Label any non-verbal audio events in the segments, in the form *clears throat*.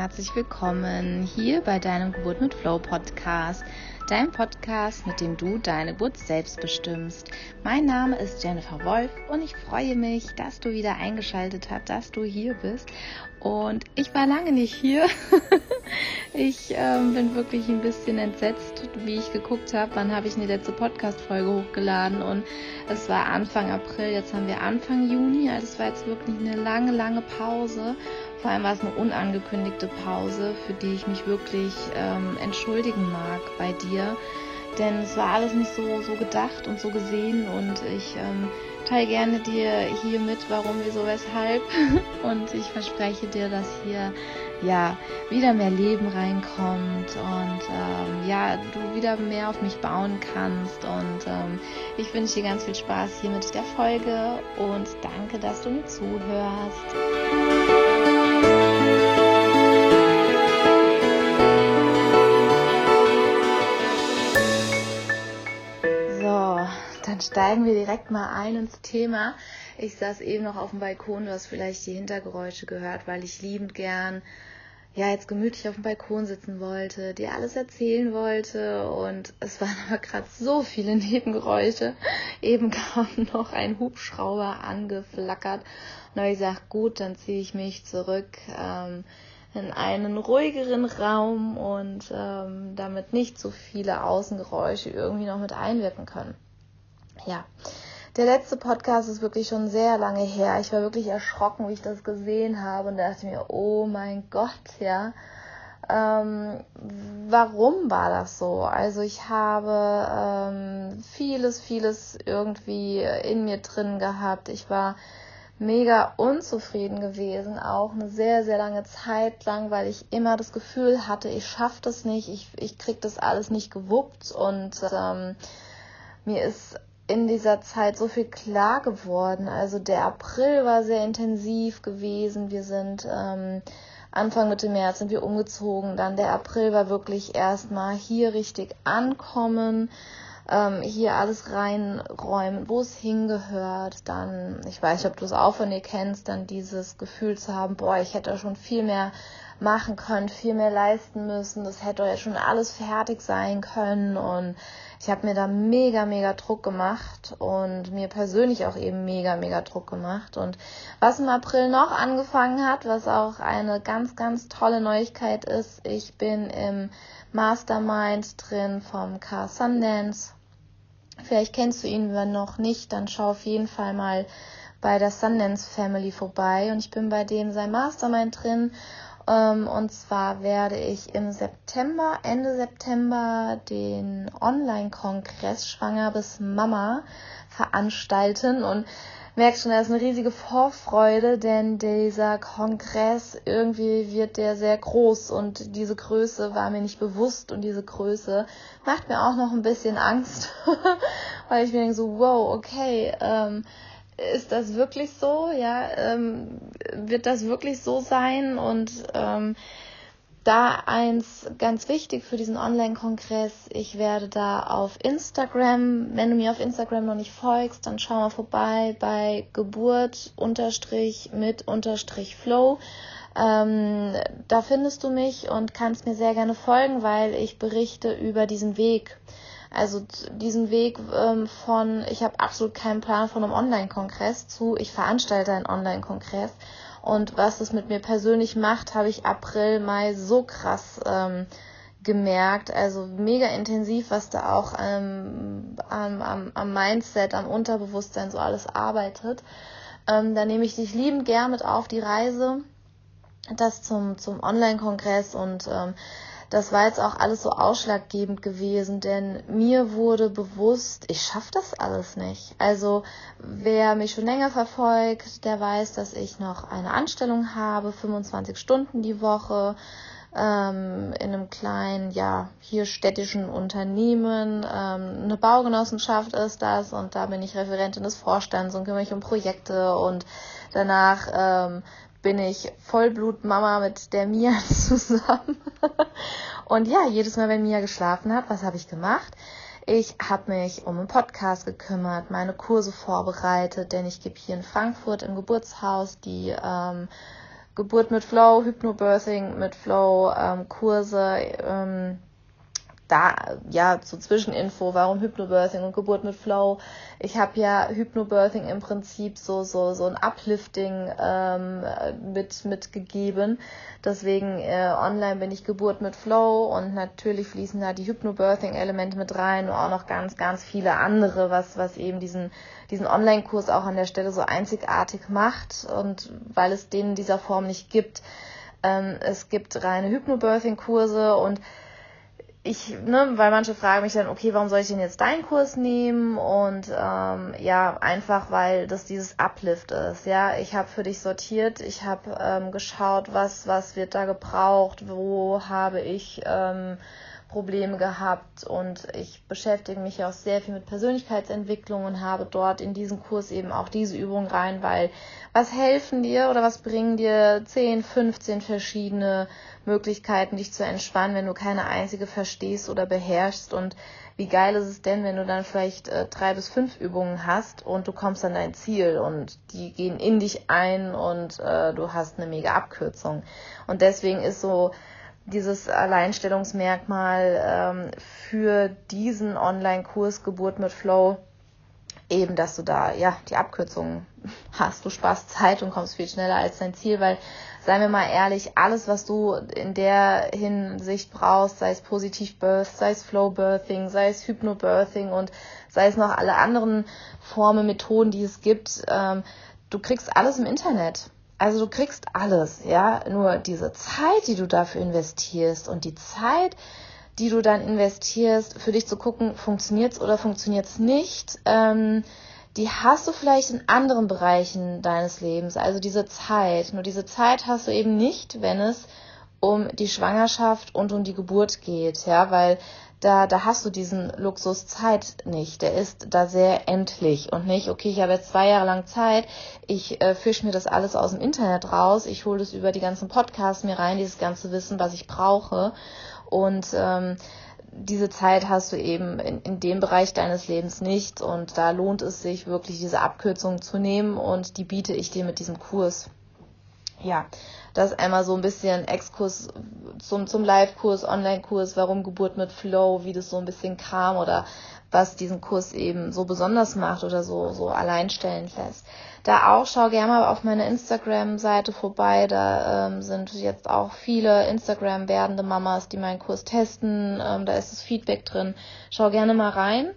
herzlich willkommen hier bei deinem Geburt mit Flow Podcast, dein Podcast, mit dem du deine Geburt selbst bestimmst. Mein Name ist Jennifer Wolf und ich freue mich, dass du wieder eingeschaltet hast, dass du hier bist. Und ich war lange nicht hier. *laughs* ich ähm, bin wirklich ein bisschen entsetzt, wie ich geguckt habe, wann habe ich eine letzte Podcast-Folge hochgeladen und es war Anfang April, jetzt haben wir Anfang Juni, also es war jetzt wirklich eine lange, lange Pause vor allem war es eine unangekündigte Pause, für die ich mich wirklich ähm, entschuldigen mag bei dir. Denn es war alles nicht so, so gedacht und so gesehen und ich ähm, teile gerne dir hier mit, warum, wieso, weshalb. *laughs* Und ich verspreche dir, dass hier ja wieder mehr Leben reinkommt und ähm, ja, du wieder mehr auf mich bauen kannst. Und ähm, ich wünsche dir ganz viel Spaß hier mit der Folge und danke, dass du mir zuhörst. Steigen wir direkt mal ein ins Thema. Ich saß eben noch auf dem Balkon, du hast vielleicht die Hintergeräusche gehört, weil ich liebend gern ja jetzt gemütlich auf dem Balkon sitzen wollte, dir alles erzählen wollte und es waren aber gerade so viele *laughs* Nebengeräusche. Eben kam noch ein Hubschrauber angeflackert und habe ich gesagt, gut, dann ziehe ich mich zurück. Ähm, in einen ruhigeren Raum und ähm, damit nicht so viele Außengeräusche irgendwie noch mit einwirken können ja, der letzte Podcast ist wirklich schon sehr lange her. Ich war wirklich erschrocken, wie ich das gesehen habe und dachte mir, oh mein Gott, ja. Ähm, warum war das so? Also ich habe ähm, vieles, vieles irgendwie in mir drin gehabt. Ich war mega unzufrieden gewesen, auch eine sehr, sehr lange Zeit lang, weil ich immer das Gefühl hatte, ich schaffe das nicht, ich, ich krieg das alles nicht gewuppt und ähm, mir ist in dieser Zeit so viel klar geworden. Also der April war sehr intensiv gewesen. Wir sind ähm, Anfang Mitte März sind wir umgezogen. Dann der April war wirklich erstmal hier richtig ankommen, ähm, hier alles reinräumen, wo es hingehört. Dann, ich weiß nicht, ob du es auch von dir kennst, dann dieses Gefühl zu haben, boah, ich hätte schon viel mehr machen können, viel mehr leisten müssen. Das hätte ja schon alles fertig sein können und ich habe mir da mega, mega Druck gemacht und mir persönlich auch eben mega, mega Druck gemacht. Und was im April noch angefangen hat, was auch eine ganz, ganz tolle Neuigkeit ist, ich bin im Mastermind drin vom Car Sundance. Vielleicht kennst du ihn, wenn noch nicht, dann schau auf jeden Fall mal bei der Sundance Family vorbei und ich bin bei dem sein Mastermind drin und zwar werde ich im September, Ende September, den Online-Kongress Schwanger bis Mama veranstalten. Und merkst schon, da ist eine riesige Vorfreude, denn dieser Kongress irgendwie wird der sehr groß. Und diese Größe war mir nicht bewusst. Und diese Größe macht mir auch noch ein bisschen Angst, *laughs* weil ich mir denke so, wow, okay, ähm, ist das wirklich so? Ja, ähm, wird das wirklich so sein? Und ähm, da eins ganz wichtig für diesen Online-Kongress, ich werde da auf Instagram, wenn du mir auf Instagram noch nicht folgst, dann schau mal vorbei bei Geburt unterstrich mit unterstrich Flow. Ähm, da findest du mich und kannst mir sehr gerne folgen, weil ich berichte über diesen Weg also diesen Weg ähm, von, ich habe absolut keinen Plan von einem Online-Kongress zu, ich veranstalte einen Online-Kongress. Und was es mit mir persönlich macht, habe ich April, Mai so krass ähm, gemerkt. Also mega intensiv, was da auch ähm, am, am, am Mindset, am Unterbewusstsein so alles arbeitet. Ähm, da nehme ich dich liebend gern mit auf die Reise. Das zum, zum Online-Kongress und ähm, das war jetzt auch alles so ausschlaggebend gewesen, denn mir wurde bewusst, ich schaffe das alles nicht. Also wer mich schon länger verfolgt, der weiß, dass ich noch eine Anstellung habe, 25 Stunden die Woche ähm, in einem kleinen, ja, hier städtischen Unternehmen. Ähm, eine Baugenossenschaft ist das und da bin ich Referentin des Vorstands und kümmere mich um Projekte und danach ähm, bin ich Vollblutmama mit der Mia *laughs* zusammen. und ja, jedes Mal, wenn Mia geschlafen hat, was habe ich gemacht? Ich habe mich um einen Podcast gekümmert, meine Kurse vorbereitet, denn ich gebe hier in Frankfurt im Geburtshaus die ähm, Geburt mit Flow, Hypnobirthing mit Flow, ähm, Kurse, ähm, da ja so Zwischeninfo, warum Hypnobirthing und Geburt mit Flow. Ich habe ja Hypnobirthing im Prinzip so so so ein Uplifting ähm, mit mitgegeben. Deswegen äh, online bin ich Geburt mit Flow und natürlich fließen da die Hypnobirthing Elemente mit rein und auch noch ganz ganz viele andere, was was eben diesen diesen Online-Kurs auch an der Stelle so einzigartig macht und weil es den in dieser Form nicht gibt. Ähm, es gibt reine Hypnobirthing-Kurse und ich, ne, weil manche fragen mich dann, okay, warum soll ich denn jetzt deinen Kurs nehmen? Und ähm, ja, einfach weil das dieses Uplift ist. Ja, ich habe für dich sortiert, ich habe ähm, geschaut, was was wird da gebraucht, wo habe ich ähm, Probleme gehabt und ich beschäftige mich auch sehr viel mit Persönlichkeitsentwicklung und habe dort in diesen Kurs eben auch diese Übung rein, weil was helfen dir oder was bringen dir 10, 15 verschiedene Möglichkeiten, dich zu entspannen, wenn du keine einzige verstehst oder beherrschst und wie geil ist es denn, wenn du dann vielleicht äh, drei bis fünf Übungen hast und du kommst an dein Ziel und die gehen in dich ein und äh, du hast eine mega Abkürzung. Und deswegen ist so dieses Alleinstellungsmerkmal ähm, für diesen Online-Kurs Geburt mit Flow eben, dass du da ja die Abkürzung *laughs* hast. Du sparst Zeit und kommst viel schneller als dein Ziel, weil, seien wir mal ehrlich, alles, was du in der Hinsicht brauchst, sei es Positiv Birth, sei es Flow Birthing, sei es Hypnobirthing und sei es noch alle anderen Formen, Methoden, die es gibt, ähm, du kriegst alles im Internet. Also du kriegst alles, ja. Nur diese Zeit, die du dafür investierst und die Zeit, die du dann investierst, für dich zu gucken, funktioniert's oder funktioniert's nicht, ähm, die hast du vielleicht in anderen Bereichen deines Lebens. Also diese Zeit. Nur diese Zeit hast du eben nicht, wenn es um die Schwangerschaft und um die Geburt geht, ja, weil da, da hast du diesen Luxus Zeit nicht. Der ist da sehr endlich und nicht, okay, ich habe jetzt zwei Jahre lang Zeit, ich äh, fisch mir das alles aus dem Internet raus, ich hole das über die ganzen Podcasts mir rein, dieses ganze Wissen, was ich brauche. Und ähm, diese Zeit hast du eben in, in dem Bereich deines Lebens nicht und da lohnt es sich wirklich, diese Abkürzung zu nehmen und die biete ich dir mit diesem Kurs. Ja, das einmal so ein bisschen Exkurs zum, zum Live-Kurs, Online-Kurs, warum Geburt mit Flow, wie das so ein bisschen kam oder was diesen Kurs eben so besonders macht oder so, so alleinstellend lässt. Da auch, schau gerne mal auf meine Instagram-Seite vorbei. Da ähm, sind jetzt auch viele Instagram werdende Mamas, die meinen Kurs testen. Ähm, da ist das Feedback drin. Schau gerne mal rein.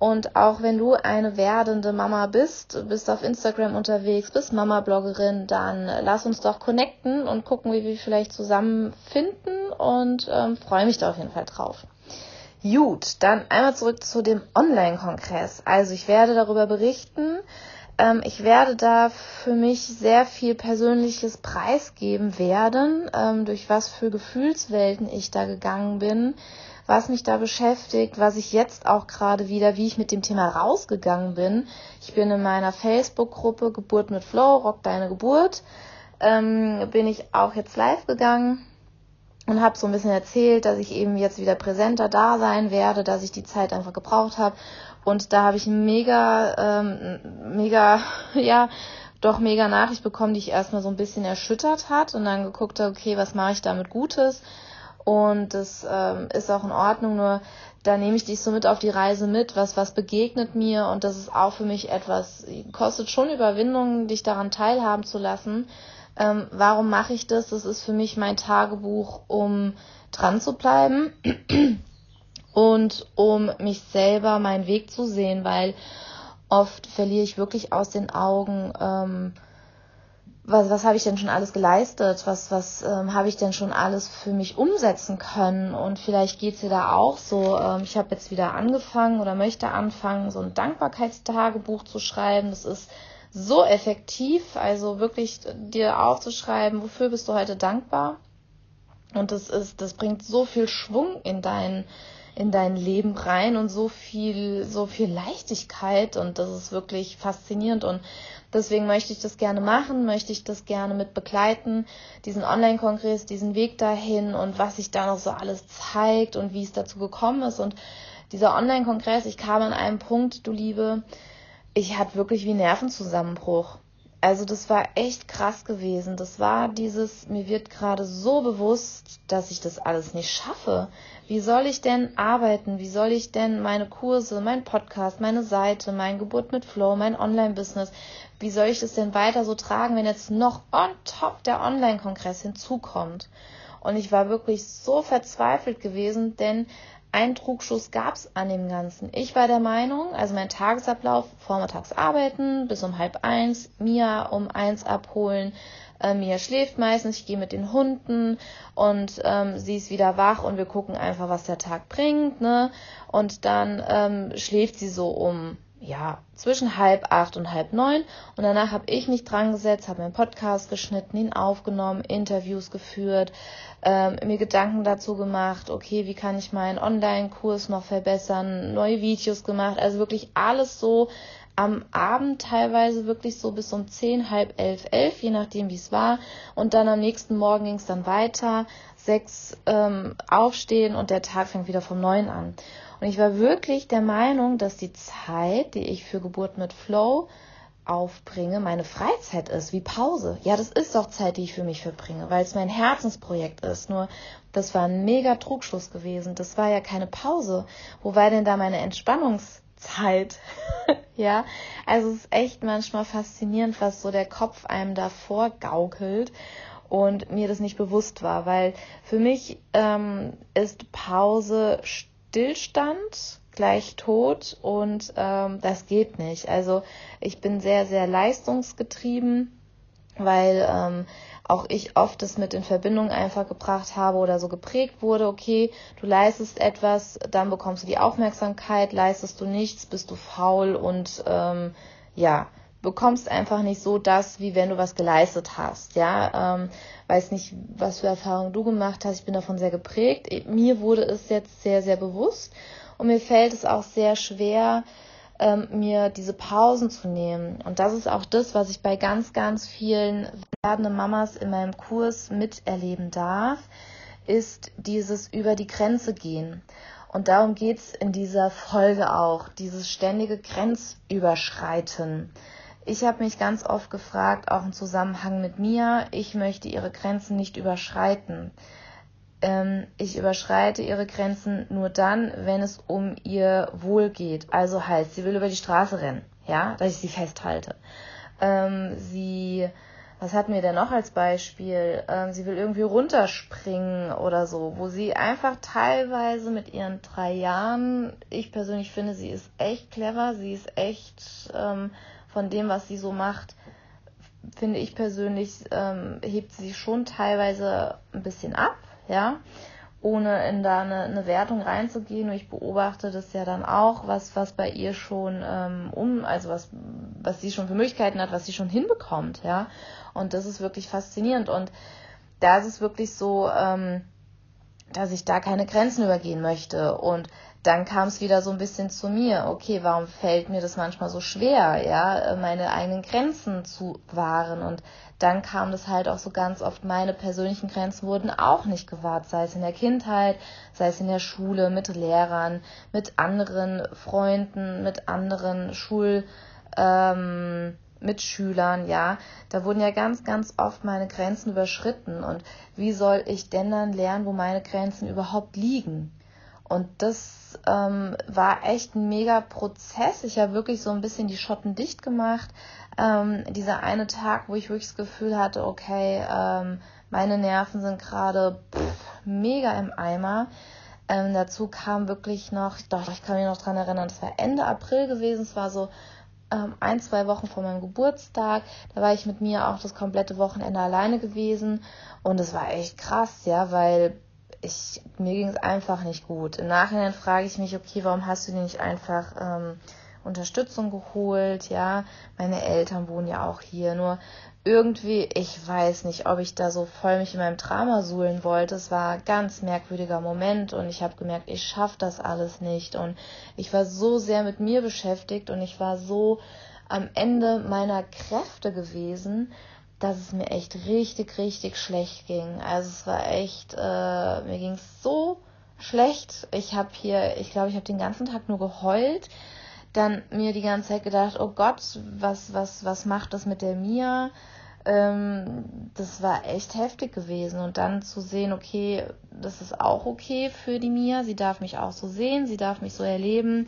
Und auch wenn du eine werdende Mama bist, bist auf Instagram unterwegs, bist Mama-Bloggerin, dann lass uns doch connecten und gucken, wie wir vielleicht zusammen finden und ähm, freue mich da auf jeden Fall drauf. Gut, dann einmal zurück zu dem Online-Kongress. Also ich werde darüber berichten. Ähm, ich werde da für mich sehr viel Persönliches preisgeben werden, ähm, durch was für Gefühlswelten ich da gegangen bin was mich da beschäftigt, was ich jetzt auch gerade wieder, wie ich mit dem Thema rausgegangen bin. Ich bin in meiner Facebook-Gruppe Geburt mit Flow, Rock deine Geburt, ähm, bin ich auch jetzt live gegangen und habe so ein bisschen erzählt, dass ich eben jetzt wieder präsenter da sein werde, dass ich die Zeit einfach gebraucht habe. Und da habe ich mega, ähm, mega, *laughs* ja, doch mega Nachricht bekommen, die ich erstmal so ein bisschen erschüttert hat und dann geguckt habe, okay, was mache ich damit Gutes? Und das ähm, ist auch in Ordnung, nur da nehme ich dich so mit auf die Reise mit, was, was begegnet mir und das ist auch für mich etwas, kostet schon Überwindung, dich daran teilhaben zu lassen. Ähm, warum mache ich das? Das ist für mich mein Tagebuch, um dran zu bleiben *clears throat* und um mich selber meinen Weg zu sehen, weil oft verliere ich wirklich aus den Augen, ähm, was, was habe ich denn schon alles geleistet? Was, was ähm, habe ich denn schon alles für mich umsetzen können? Und vielleicht geht's dir da auch so. Ähm, ich habe jetzt wieder angefangen oder möchte anfangen, so ein Dankbarkeitstagebuch zu schreiben. Das ist so effektiv, also wirklich dir aufzuschreiben, wofür bist du heute dankbar? Und das ist, das bringt so viel Schwung in dein, in dein Leben rein und so viel, so viel Leichtigkeit und das ist wirklich faszinierend und Deswegen möchte ich das gerne machen, möchte ich das gerne mit begleiten, diesen Online-Kongress, diesen Weg dahin und was sich da noch so alles zeigt und wie es dazu gekommen ist. Und dieser Online-Kongress, ich kam an einem Punkt, du Liebe, ich hatte wirklich wie Nervenzusammenbruch. also das war echt krass gewesen. Das war dieses, mir wird gerade so bewusst, dass ich das alles nicht schaffe. Wie soll ich denn arbeiten? Wie soll ich denn meine Kurse, mein Podcast, meine Seite, mein Geburt mit Flow, mein Online-Business, wie soll ich das denn weiter so tragen, wenn jetzt noch on top der Online-Kongress hinzukommt? Und ich war wirklich so verzweifelt gewesen, denn ein Trugschuss gab es an dem Ganzen. Ich war der Meinung, also mein Tagesablauf, vormittags arbeiten, bis um halb eins, Mia um eins abholen. Äh, Mia schläft meistens, ich gehe mit den Hunden und ähm, sie ist wieder wach und wir gucken einfach, was der Tag bringt. Ne? Und dann ähm, schläft sie so um ja, zwischen halb acht und halb neun. Und danach habe ich mich dran gesetzt, habe meinen Podcast geschnitten, ihn aufgenommen, Interviews geführt, ähm, mir Gedanken dazu gemacht, okay, wie kann ich meinen Online-Kurs noch verbessern, neue Videos gemacht, also wirklich alles so am Abend teilweise wirklich so bis um zehn, halb elf, elf, je nachdem wie es war. Und dann am nächsten Morgen ging es dann weiter, sechs ähm, aufstehen und der Tag fängt wieder vom neun an. Und ich war wirklich der Meinung, dass die Zeit, die ich für Geburt mit Flow aufbringe, meine Freizeit ist, wie Pause. Ja, das ist doch Zeit, die ich für mich verbringe, weil es mein Herzensprojekt ist. Nur, das war ein mega Trugschluss gewesen. Das war ja keine Pause. Wo war denn da meine Entspannungszeit? *laughs* ja, also es ist echt manchmal faszinierend, was so der Kopf einem davor gaukelt und mir das nicht bewusst war, weil für mich ähm, ist Pause Stillstand gleich tot und ähm, das geht nicht. Also ich bin sehr, sehr leistungsgetrieben, weil ähm, auch ich oft das mit in Verbindung einfach gebracht habe oder so geprägt wurde, okay, du leistest etwas, dann bekommst du die Aufmerksamkeit, leistest du nichts, bist du faul und ähm, ja, bekommst einfach nicht so das, wie wenn du was geleistet hast, ja. Ähm, weiß nicht, was für Erfahrungen du gemacht hast. Ich bin davon sehr geprägt. Mir wurde es jetzt sehr, sehr bewusst und mir fällt es auch sehr schwer, ähm, mir diese Pausen zu nehmen. Und das ist auch das, was ich bei ganz, ganz vielen werdenden Mamas in meinem Kurs miterleben darf, ist dieses über die Grenze gehen. Und darum geht's in dieser Folge auch, dieses ständige Grenzüberschreiten. Ich habe mich ganz oft gefragt, auch im Zusammenhang mit mir, ich möchte ihre Grenzen nicht überschreiten. Ähm, ich überschreite ihre Grenzen nur dann, wenn es um ihr Wohl geht. Also heißt, sie will über die Straße rennen, ja, dass ich sie festhalte. Ähm, sie, was hatten wir denn noch als Beispiel? Ähm, sie will irgendwie runterspringen oder so, wo sie einfach teilweise mit ihren drei Jahren, ich persönlich finde, sie ist echt clever, sie ist echt ähm, von dem, was sie so macht, finde ich persönlich, ähm, hebt sie schon teilweise ein bisschen ab, ja, ohne in da eine, eine Wertung reinzugehen. Und ich beobachte das ja dann auch, was, was bei ihr schon ähm, um, also was, was sie schon für Möglichkeiten hat, was sie schon hinbekommt, ja. Und das ist wirklich faszinierend. Und da ist es wirklich so, ähm, dass ich da keine Grenzen übergehen möchte. Und dann kam es wieder so ein bisschen zu mir. Okay, warum fällt mir das manchmal so schwer, ja, meine eigenen Grenzen zu wahren? Und dann kam das halt auch so ganz oft, meine persönlichen Grenzen wurden auch nicht gewahrt, sei es in der Kindheit, sei es in der Schule, mit Lehrern, mit anderen Freunden, mit anderen Schul, ähm, Mitschülern, ja, da wurden ja ganz, ganz oft meine Grenzen überschritten. Und wie soll ich denn dann lernen, wo meine Grenzen überhaupt liegen? Und das ähm, war echt ein mega Prozess. Ich habe wirklich so ein bisschen die Schotten dicht gemacht. Ähm, dieser eine Tag, wo ich wirklich das Gefühl hatte, okay, ähm, meine Nerven sind gerade mega im Eimer. Ähm, dazu kam wirklich noch, doch, ich kann mich noch dran erinnern, das war Ende April gewesen. Es war so ähm, ein, zwei Wochen vor meinem Geburtstag. Da war ich mit mir auch das komplette Wochenende alleine gewesen. Und es war echt krass, ja, weil ich, mir ging es einfach nicht gut. Im Nachhinein frage ich mich, okay, warum hast du dir nicht einfach ähm, Unterstützung geholt? Ja, meine Eltern wohnen ja auch hier. Nur irgendwie, ich weiß nicht, ob ich da so voll mich in meinem Drama suhlen wollte. Es war ein ganz merkwürdiger Moment und ich habe gemerkt, ich schaffe das alles nicht. Und ich war so sehr mit mir beschäftigt und ich war so am Ende meiner Kräfte gewesen dass es mir echt richtig, richtig schlecht ging. Also es war echt, äh, mir ging es so schlecht. Ich habe hier, ich glaube, ich habe den ganzen Tag nur geheult. dann mir die ganze Zeit gedacht, oh Gott, was, was, was macht das mit der Mia? Ähm, das war echt heftig gewesen. Und dann zu sehen, okay, das ist auch okay für die Mia, sie darf mich auch so sehen, sie darf mich so erleben.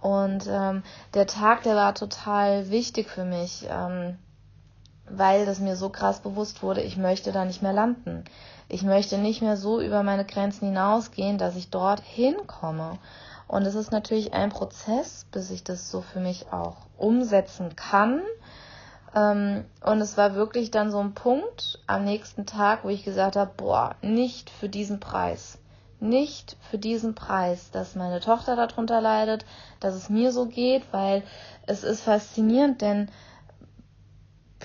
Und ähm, der Tag, der war total wichtig für mich, ähm, weil das mir so krass bewusst wurde, ich möchte da nicht mehr landen. Ich möchte nicht mehr so über meine Grenzen hinausgehen, dass ich dort hinkomme. Und es ist natürlich ein Prozess, bis ich das so für mich auch umsetzen kann. Ähm, und es war wirklich dann so ein Punkt am nächsten Tag, wo ich gesagt habe, boah, nicht für diesen Preis. Nicht für diesen Preis, dass meine Tochter darunter leidet, dass es mir so geht, weil es ist faszinierend, denn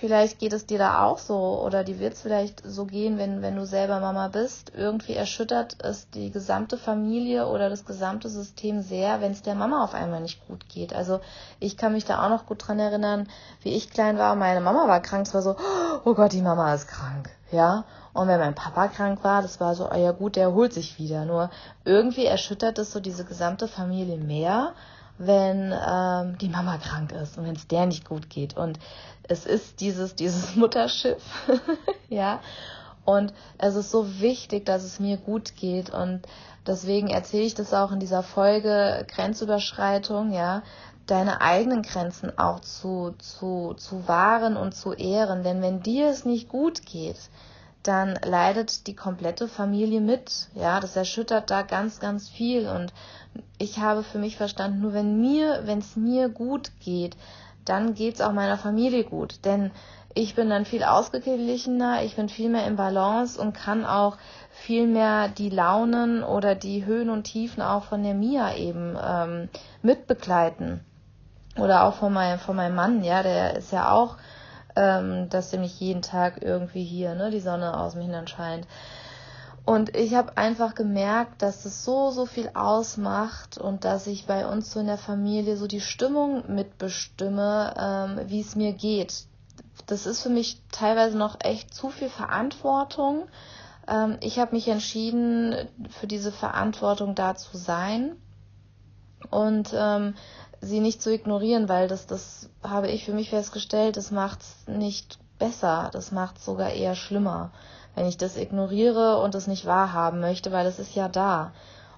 Vielleicht geht es dir da auch so oder die wird es vielleicht so gehen, wenn, wenn du selber Mama bist. Irgendwie erschüttert es die gesamte Familie oder das gesamte System sehr, wenn es der Mama auf einmal nicht gut geht. Also ich kann mich da auch noch gut dran erinnern, wie ich klein war. Meine Mama war krank. Es war so, oh Gott, die Mama ist krank. Ja. Und wenn mein Papa krank war, das war so, oh ja gut, der erholt sich wieder. Nur irgendwie erschüttert es so diese gesamte Familie mehr wenn ähm, die Mama krank ist und wenn es der nicht gut geht. Und es ist dieses, dieses *laughs* Mutterschiff, *laughs* ja. Und es ist so wichtig, dass es mir gut geht. Und deswegen erzähle ich das auch in dieser Folge Grenzüberschreitung, ja, deine eigenen Grenzen auch zu, zu, zu wahren und zu ehren. Denn wenn dir es nicht gut geht, dann leidet die komplette Familie mit. Ja, das erschüttert da ganz, ganz viel. Und ich habe für mich verstanden, nur wenn mir, wenn es mir gut geht, dann geht es auch meiner Familie gut. Denn ich bin dann viel ausgeglichener, ich bin viel mehr im Balance und kann auch viel mehr die Launen oder die Höhen und Tiefen auch von der Mia eben ähm, mitbegleiten. Oder auch von meinem, von meinem Mann, ja, der ist ja auch ähm, dass nämlich jeden Tag irgendwie hier ne, die Sonne aus dem Hintern scheint. Und ich habe einfach gemerkt, dass es so, so viel ausmacht und dass ich bei uns so in der Familie so die Stimmung mitbestimme, ähm, wie es mir geht. Das ist für mich teilweise noch echt zu viel Verantwortung. Ähm, ich habe mich entschieden, für diese Verantwortung da zu sein. Und ähm, sie nicht zu ignorieren, weil das, das habe ich für mich festgestellt, das macht es nicht besser, das macht es sogar eher schlimmer, wenn ich das ignoriere und es nicht wahrhaben möchte, weil es ist ja da.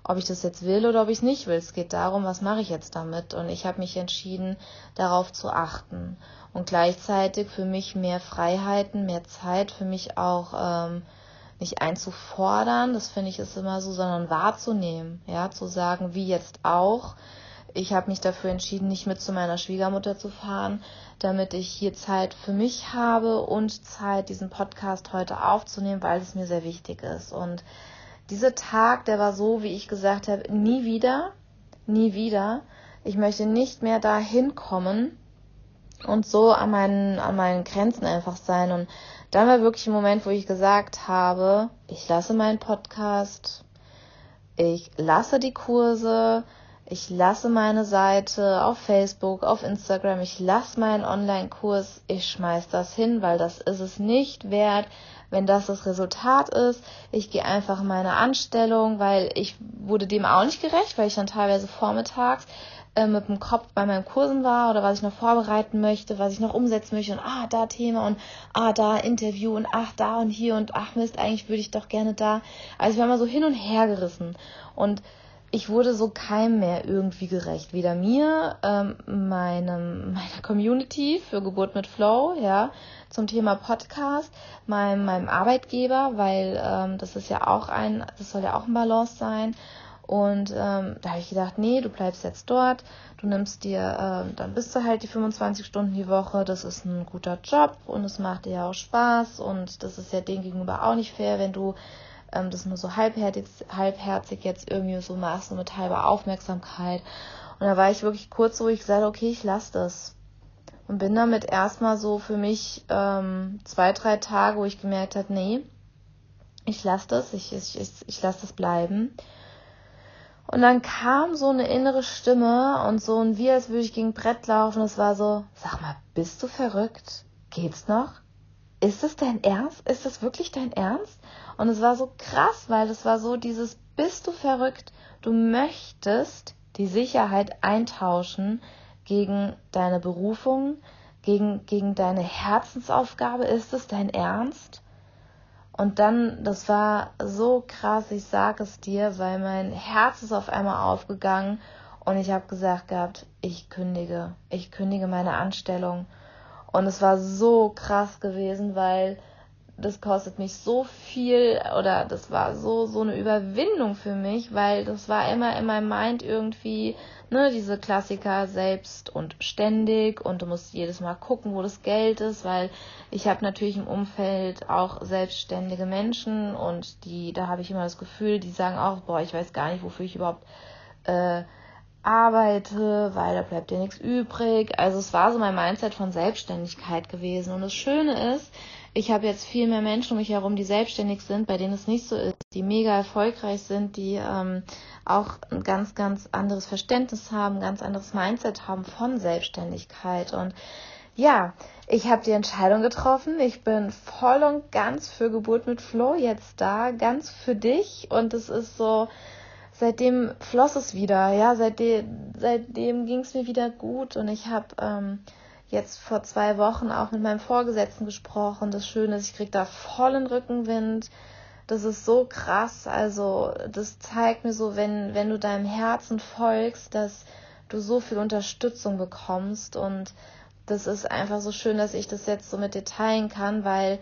Ob ich das jetzt will oder ob ich es nicht will. Es geht darum, was mache ich jetzt damit. Und ich habe mich entschieden, darauf zu achten. Und gleichzeitig für mich mehr Freiheiten, mehr Zeit, für mich auch ähm, nicht einzufordern, das finde ich ist immer so, sondern wahrzunehmen. Ja, zu sagen, wie jetzt auch ich habe mich dafür entschieden, nicht mit zu meiner Schwiegermutter zu fahren, damit ich hier Zeit für mich habe und Zeit, diesen Podcast heute aufzunehmen, weil es mir sehr wichtig ist. Und dieser Tag, der war so, wie ich gesagt habe, nie wieder, nie wieder. Ich möchte nicht mehr dahin kommen und so an meinen, an meinen Grenzen einfach sein. Und dann war wirklich ein Moment, wo ich gesagt habe, ich lasse meinen Podcast, ich lasse die Kurse, ich lasse meine Seite auf Facebook, auf Instagram, ich lasse meinen Online-Kurs, ich schmeiß das hin, weil das ist es nicht wert, wenn das das Resultat ist. Ich gehe einfach in meine Anstellung, weil ich wurde dem auch nicht gerecht, weil ich dann teilweise vormittags äh, mit dem Kopf bei meinen Kursen war oder was ich noch vorbereiten möchte, was ich noch umsetzen möchte und ah, da Thema und ah, da Interview und ach, da und hier und ach Mist, eigentlich würde ich doch gerne da. Also ich war immer so hin und her gerissen und ich wurde so keinem mehr irgendwie gerecht. Weder mir, ähm, meinem, meiner Community für Geburt mit Flow, ja, zum Thema Podcast, meinem, meinem Arbeitgeber, weil ähm, das ist ja auch ein, das soll ja auch ein Balance sein. Und ähm, da habe ich gedacht, nee, du bleibst jetzt dort, du nimmst dir, ähm, dann bist du halt die 25 Stunden die Woche, das ist ein guter Job und es macht dir ja auch Spaß und das ist ja dem gegenüber auch nicht fair, wenn du ähm, das nur so halbherzig, halbherzig jetzt irgendwie so machst, so mit halber Aufmerksamkeit. Und da war ich wirklich kurz so, ich gesagt, okay, ich lasse das. Und bin damit erstmal so für mich ähm, zwei, drei Tage, wo ich gemerkt habe, nee, ich lasse das, ich, ich, ich, ich lasse das bleiben. Und dann kam so eine innere Stimme und so ein wie als würde ich gegen Brett laufen. Es war so, sag mal, bist du verrückt? Geht's noch? Ist es dein Ernst? Ist das wirklich dein Ernst? Und es war so krass, weil es war so dieses, bist du verrückt? Du möchtest die Sicherheit eintauschen gegen deine Berufung, gegen, gegen deine Herzensaufgabe? Ist es dein Ernst? Und dann, das war so krass, ich sag es dir, weil mein Herz ist auf einmal aufgegangen und ich habe gesagt gehabt, ich kündige, ich kündige meine Anstellung. Und es war so krass gewesen, weil das kostet mich so viel oder das war so so eine Überwindung für mich, weil das war immer in meinem Mind irgendwie ne diese Klassiker selbst und ständig und du musst jedes Mal gucken, wo das Geld ist, weil ich habe natürlich im Umfeld auch selbstständige Menschen und die da habe ich immer das Gefühl, die sagen auch, boah, ich weiß gar nicht, wofür ich überhaupt äh, arbeite, weil da bleibt dir nichts übrig. Also es war so mein Mindset von Selbstständigkeit gewesen und das Schöne ist, ich habe jetzt viel mehr Menschen um mich herum, die selbstständig sind, bei denen es nicht so ist, die mega erfolgreich sind, die ähm, auch ein ganz, ganz anderes Verständnis haben, ganz anderes Mindset haben von Selbstständigkeit. Und ja, ich habe die Entscheidung getroffen. Ich bin voll und ganz für Geburt mit Flo jetzt da, ganz für dich. Und es ist so, seitdem floss es wieder, ja, seitdem, seitdem ging es mir wieder gut und ich habe ähm, jetzt vor zwei Wochen auch mit meinem Vorgesetzten gesprochen. Das Schöne ist, ich kriege da vollen Rückenwind. Das ist so krass. Also, das zeigt mir so, wenn, wenn du deinem Herzen folgst, dass du so viel Unterstützung bekommst. Und das ist einfach so schön, dass ich das jetzt so mit dir teilen kann, weil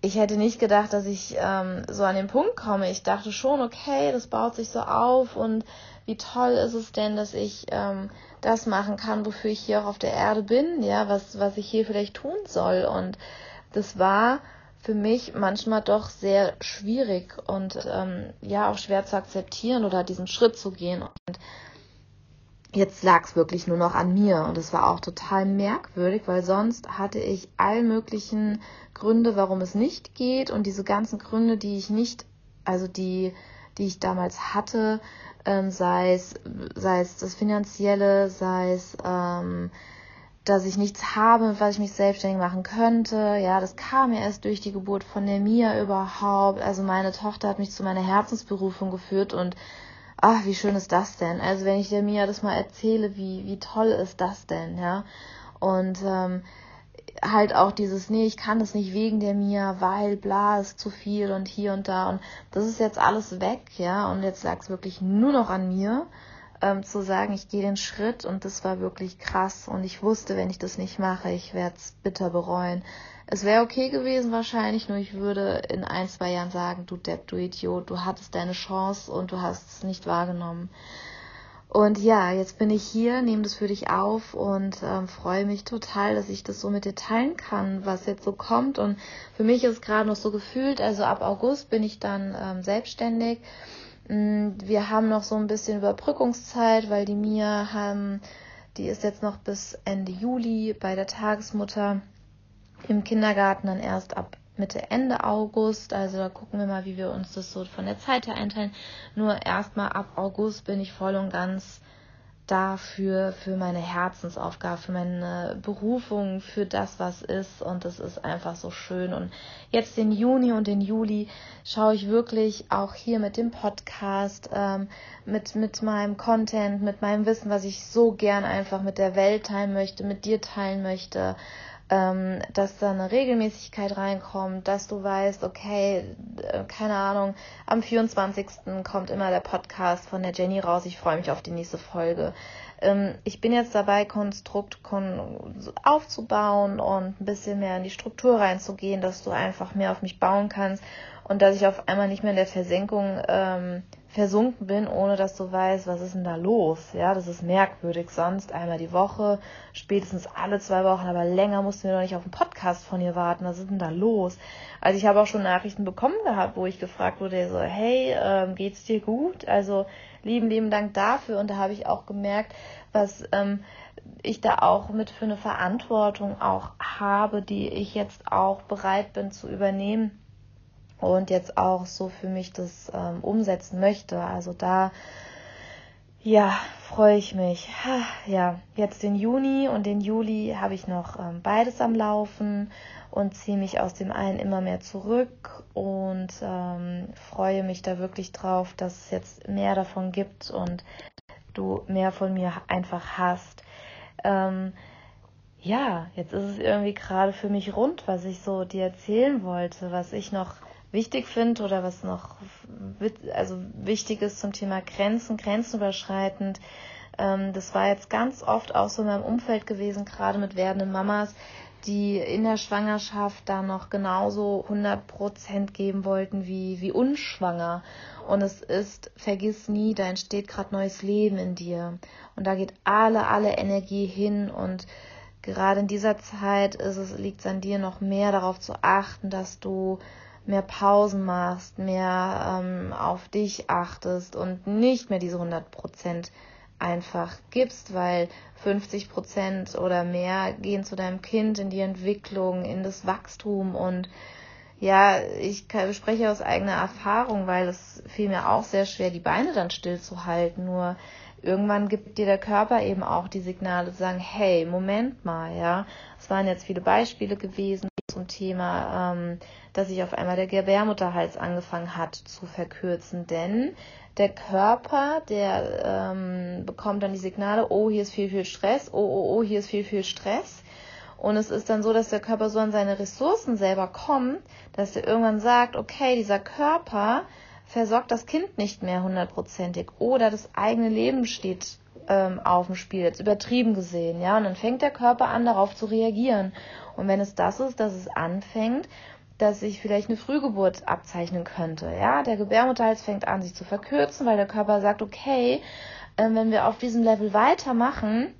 ich hätte nicht gedacht, dass ich ähm, so an den Punkt komme. Ich dachte schon, okay, das baut sich so auf und wie toll ist es denn, dass ich ähm, das machen kann, wofür ich hier auch auf der Erde bin, ja, was, was ich hier vielleicht tun soll. Und das war für mich manchmal doch sehr schwierig und ähm, ja auch schwer zu akzeptieren oder diesen Schritt zu gehen. Und jetzt lag es wirklich nur noch an mir und es war auch total merkwürdig, weil sonst hatte ich all möglichen Gründe, warum es nicht geht und diese ganzen Gründe, die ich nicht, also die, die ich damals hatte, ähm, sei es, sei es das Finanzielle, sei es, ähm, dass ich nichts habe, mit was ich mich selbstständig machen könnte. Ja, das kam ja erst durch die Geburt von der Mia überhaupt. Also meine Tochter hat mich zu meiner Herzensberufung geführt und ach, wie schön ist das denn? Also wenn ich der Mia das mal erzähle, wie, wie toll ist das denn, ja? Und ähm, halt auch dieses, nee, ich kann das nicht wegen der Mia, weil bla ist zu viel und hier und da und das ist jetzt alles weg, ja, und jetzt lag es wirklich nur noch an mir, ähm, zu sagen, ich gehe den Schritt und das war wirklich krass und ich wusste, wenn ich das nicht mache, ich werde es bitter bereuen. Es wäre okay gewesen wahrscheinlich, nur ich würde in ein, zwei Jahren sagen, du Depp, du Idiot, du hattest deine Chance und du hast es nicht wahrgenommen. Und ja, jetzt bin ich hier, nehme das für dich auf und ähm, freue mich total, dass ich das so mit dir teilen kann, was jetzt so kommt. Und für mich ist gerade noch so gefühlt, also ab August bin ich dann ähm, selbstständig. Mm, wir haben noch so ein bisschen Überbrückungszeit, weil die Mia haben, die ist jetzt noch bis Ende Juli bei der Tagesmutter im Kindergarten, dann erst ab Mitte, Ende August. Also da gucken wir mal, wie wir uns das so von der Zeit her einteilen. Nur erstmal ab August bin ich voll und ganz dafür, für meine Herzensaufgabe, für meine Berufung, für das, was ist. Und das ist einfach so schön. Und jetzt den Juni und den Juli schaue ich wirklich auch hier mit dem Podcast, ähm, mit, mit meinem Content, mit meinem Wissen, was ich so gern einfach mit der Welt teilen möchte, mit dir teilen möchte ähm, dass da eine Regelmäßigkeit reinkommt, dass du weißt, okay, äh, keine Ahnung, am 24. kommt immer der Podcast von der Jenny raus. Ich freue mich auf die nächste Folge. Ähm, ich bin jetzt dabei, Konstrukt kon aufzubauen und ein bisschen mehr in die Struktur reinzugehen, dass du einfach mehr auf mich bauen kannst und dass ich auf einmal nicht mehr in der Versenkung ähm, versunken bin, ohne dass du weißt, was ist denn da los. Ja, das ist merkwürdig. Sonst einmal die Woche, spätestens alle zwei Wochen, aber länger mussten wir doch nicht auf einen Podcast von ihr warten. Was ist denn da los? Also ich habe auch schon Nachrichten bekommen gehabt, wo ich gefragt wurde, so, hey, ähm, geht's dir gut? Also lieben, lieben Dank dafür. Und da habe ich auch gemerkt, was ähm, ich da auch mit für eine Verantwortung auch habe, die ich jetzt auch bereit bin zu übernehmen und jetzt auch so für mich das ähm, umsetzen möchte. Also da, ja, freue ich mich. Ja, jetzt den Juni und den Juli habe ich noch ähm, beides am Laufen und ziehe mich aus dem einen immer mehr zurück und ähm, freue mich da wirklich drauf, dass es jetzt mehr davon gibt und du mehr von mir einfach hast. ähm, ja, jetzt ist es irgendwie gerade für mich rund, was ich so dir erzählen wollte, was ich noch wichtig finde oder was noch also wichtig ist zum Thema Grenzen, grenzüberschreitend. Ähm, das war jetzt ganz oft auch so in meinem Umfeld gewesen, gerade mit werdenden Mamas, die in der Schwangerschaft da noch genauso 100 Prozent geben wollten wie, wie unschwanger. Und es ist, vergiss nie, da entsteht gerade neues Leben in dir. Und da geht alle, alle Energie hin. Und gerade in dieser Zeit ist es, liegt es an dir noch mehr darauf zu achten, dass du mehr Pausen machst, mehr ähm, auf dich achtest und nicht mehr diese 100 Prozent einfach gibst, weil 50 Prozent oder mehr gehen zu deinem Kind in die Entwicklung, in das Wachstum und ja, ich spreche aus eigener Erfahrung, weil es fiel mir auch sehr schwer, die Beine dann stillzuhalten. Nur irgendwann gibt dir der Körper eben auch die Signale zu sagen, hey, Moment mal, ja. Es waren jetzt viele Beispiele gewesen zum Thema, ähm, dass sich auf einmal der Gebärmutterhals angefangen hat zu verkürzen, denn der Körper, der ähm, bekommt dann die Signale, oh, hier ist viel, viel Stress, oh, oh, oh, hier ist viel, viel Stress. Und es ist dann so, dass der Körper so an seine Ressourcen selber kommt, dass er irgendwann sagt, okay, dieser Körper versorgt das Kind nicht mehr hundertprozentig oder das eigene Leben steht ähm, auf dem Spiel, jetzt übertrieben gesehen, ja. Und dann fängt der Körper an, darauf zu reagieren. Und wenn es das ist, dass es anfängt, dass sich vielleicht eine Frühgeburt abzeichnen könnte. Ja, der Gebärmutterhals fängt an, sich zu verkürzen, weil der Körper sagt, okay, äh, wenn wir auf diesem Level weitermachen,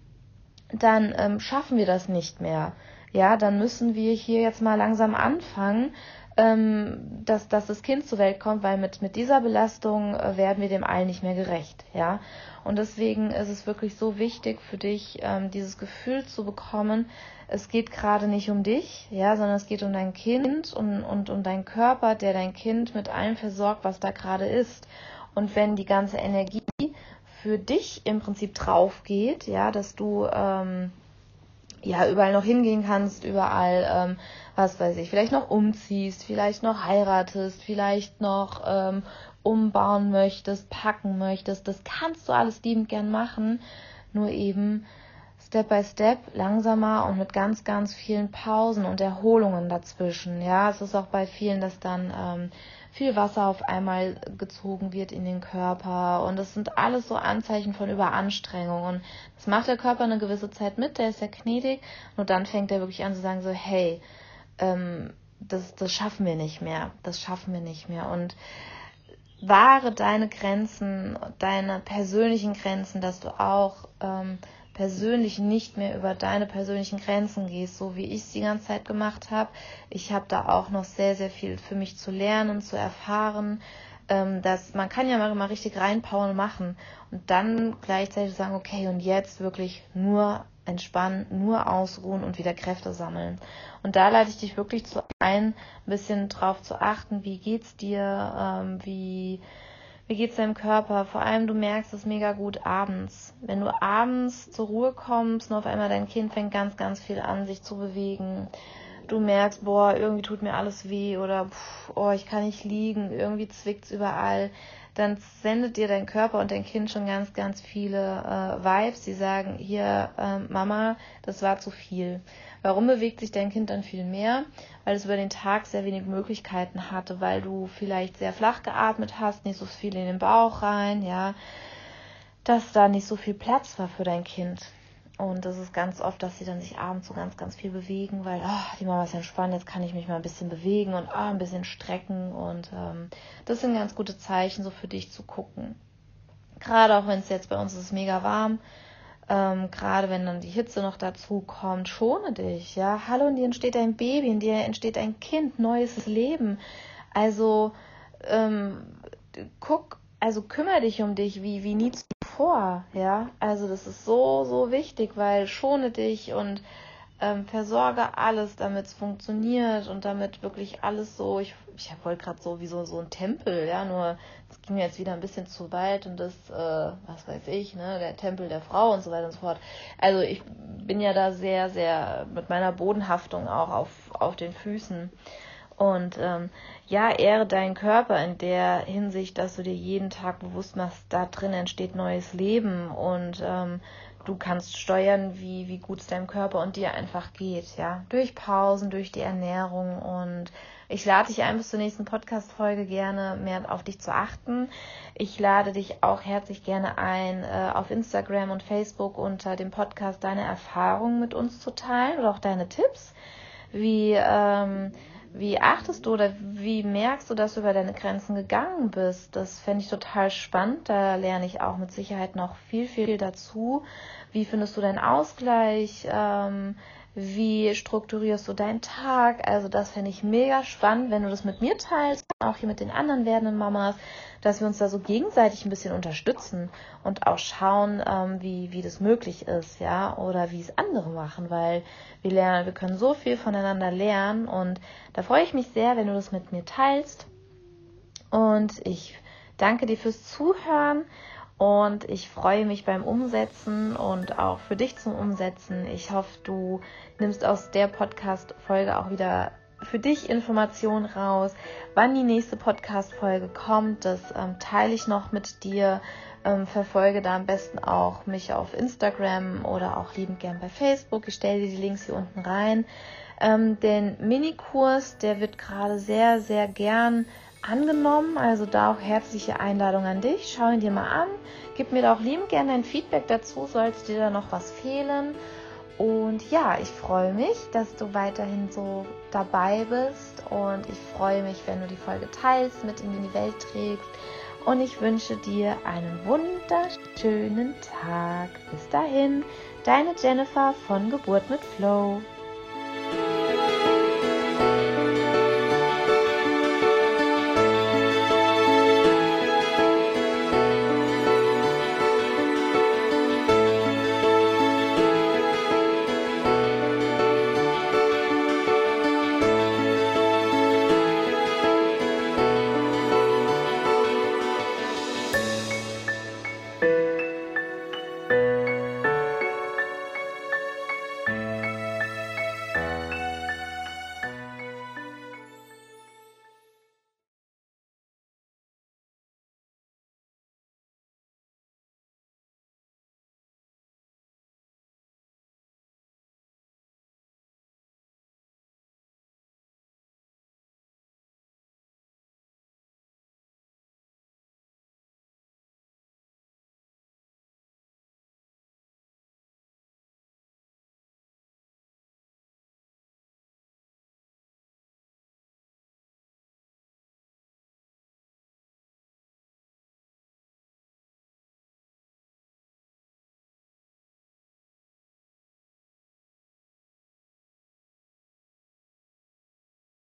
dann ähm, schaffen wir das nicht mehr. Ja, dann müssen wir hier jetzt mal langsam anfangen, ähm, dass, dass das Kind zur Welt kommt, weil mit, mit dieser Belastung äh, werden wir dem allen nicht mehr gerecht. Ja, und deswegen ist es wirklich so wichtig für dich, ähm, dieses Gefühl zu bekommen, es geht gerade nicht um dich, ja, sondern es geht um dein Kind und, und um deinen Körper, der dein Kind mit allem versorgt, was da gerade ist. Und wenn die ganze Energie für dich im Prinzip drauf geht, ja, dass du ähm, ja überall noch hingehen kannst, überall, ähm, was weiß ich, vielleicht noch umziehst, vielleicht noch heiratest, vielleicht noch ähm, umbauen möchtest, packen möchtest, das kannst du alles liebend gern machen, nur eben Step by Step, langsamer und mit ganz, ganz vielen Pausen und Erholungen dazwischen. Ja, es ist auch bei vielen, dass dann ähm, viel Wasser auf einmal gezogen wird in den Körper. Und das sind alles so Anzeichen von Überanstrengung. Und das macht der Körper eine gewisse Zeit mit, der ist ja gnädig, nur dann fängt er wirklich an zu sagen so, hey, ähm, das, das schaffen wir nicht mehr, das schaffen wir nicht mehr. Und wahre deine Grenzen, deine persönlichen Grenzen, dass du auch ähm, persönlich nicht mehr über deine persönlichen Grenzen gehst, so wie ich es die ganze Zeit gemacht habe. Ich habe da auch noch sehr, sehr viel für mich zu lernen, zu erfahren. Ähm, dass man kann ja mal, mal richtig reinpowern machen und dann gleichzeitig sagen, okay, und jetzt wirklich nur entspannen, nur ausruhen und wieder Kräfte sammeln. Und da leite ich dich wirklich zu ein, ein bisschen drauf zu achten, wie geht's dir, ähm, wie wie geht's deinem Körper? Vor allem, du merkst es mega gut abends. Wenn du abends zur Ruhe kommst und auf einmal dein Kind fängt ganz, ganz viel an, sich zu bewegen. Du merkst, boah, irgendwie tut mir alles weh oder pff, oh, ich kann nicht liegen, irgendwie zwickt's überall. Dann sendet dir dein Körper und dein Kind schon ganz, ganz viele äh, Vibes, die sagen, hier, äh, Mama, das war zu viel. Warum bewegt sich dein Kind dann viel mehr? Weil es über den Tag sehr wenig Möglichkeiten hatte, weil du vielleicht sehr flach geatmet hast, nicht so viel in den Bauch rein, ja, dass da nicht so viel Platz war für dein Kind. Und das ist ganz oft, dass sie dann sich abends so ganz, ganz viel bewegen, weil oh, die Mama ist entspannt, jetzt kann ich mich mal ein bisschen bewegen und oh, ein bisschen strecken. Und ähm, das sind ganz gute Zeichen, so für dich zu gucken. Gerade auch wenn es jetzt bei uns ist mega warm, ähm, gerade wenn dann die Hitze noch dazu kommt, schone dich, ja. Hallo, in dir entsteht ein Baby, in dir entsteht ein Kind, neues Leben. Also ähm, guck, also kümmere dich um dich wie, wie nie zuvor, ja. Also das ist so, so wichtig, weil schone dich und ähm, versorge alles, damit es funktioniert und damit wirklich alles so, ich, ich wollte gerade so wie so, so ein Tempel, ja, nur es ging mir jetzt wieder ein bisschen zu weit und das, äh, was weiß ich, ne, der Tempel der Frau und so weiter und so fort. Also ich bin ja da sehr, sehr mit meiner Bodenhaftung auch auf, auf den Füßen. Und ähm, ja, ehre deinen Körper in der Hinsicht, dass du dir jeden Tag bewusst machst, da drin entsteht neues Leben und ähm, du kannst steuern, wie, wie gut es deinem Körper und dir einfach geht, ja. Durch Pausen, durch die Ernährung und ich lade dich ein, bis zur nächsten Podcast-Folge gerne mehr auf dich zu achten. Ich lade dich auch herzlich gerne ein, äh, auf Instagram und Facebook unter dem Podcast deine Erfahrungen mit uns zu teilen oder auch deine Tipps. Wie, ähm, wie achtest du oder wie merkst du, dass du über deine Grenzen gegangen bist? Das fände ich total spannend. Da lerne ich auch mit Sicherheit noch viel, viel dazu. Wie findest du deinen Ausgleich? Ähm, wie strukturierst du deinen Tag? Also das fände ich mega spannend, wenn du das mit mir teilst, auch hier mit den anderen werdenden Mamas, dass wir uns da so gegenseitig ein bisschen unterstützen und auch schauen, ähm, wie, wie das möglich ist, ja, oder wie es andere machen, weil wir lernen, wir können so viel voneinander lernen und da freue ich mich sehr, wenn du das mit mir teilst. Und ich danke dir fürs Zuhören und ich freue mich beim Umsetzen und auch für dich zum Umsetzen. Ich hoffe, du nimmst aus der Podcast-Folge auch wieder für dich Informationen raus. Wann die nächste Podcast-Folge kommt, das ähm, teile ich noch mit dir. Ähm, verfolge da am besten auch mich auf Instagram oder auch liebend gern bei Facebook. Ich stelle dir die Links hier unten rein. Ähm, den Minikurs, der wird gerade sehr, sehr gern angenommen. Also da auch herzliche Einladung an dich. Schau ihn dir mal an. Gib mir da auch liebend gerne ein Feedback dazu, sollte dir da noch was fehlen. Und ja, ich freue mich, dass du weiterhin so dabei bist und ich freue mich, wenn du die Folge teilst, mit in die Welt trägst. Und ich wünsche dir einen wunderschönen Tag. Bis dahin, deine Jennifer von Geburt mit Flow.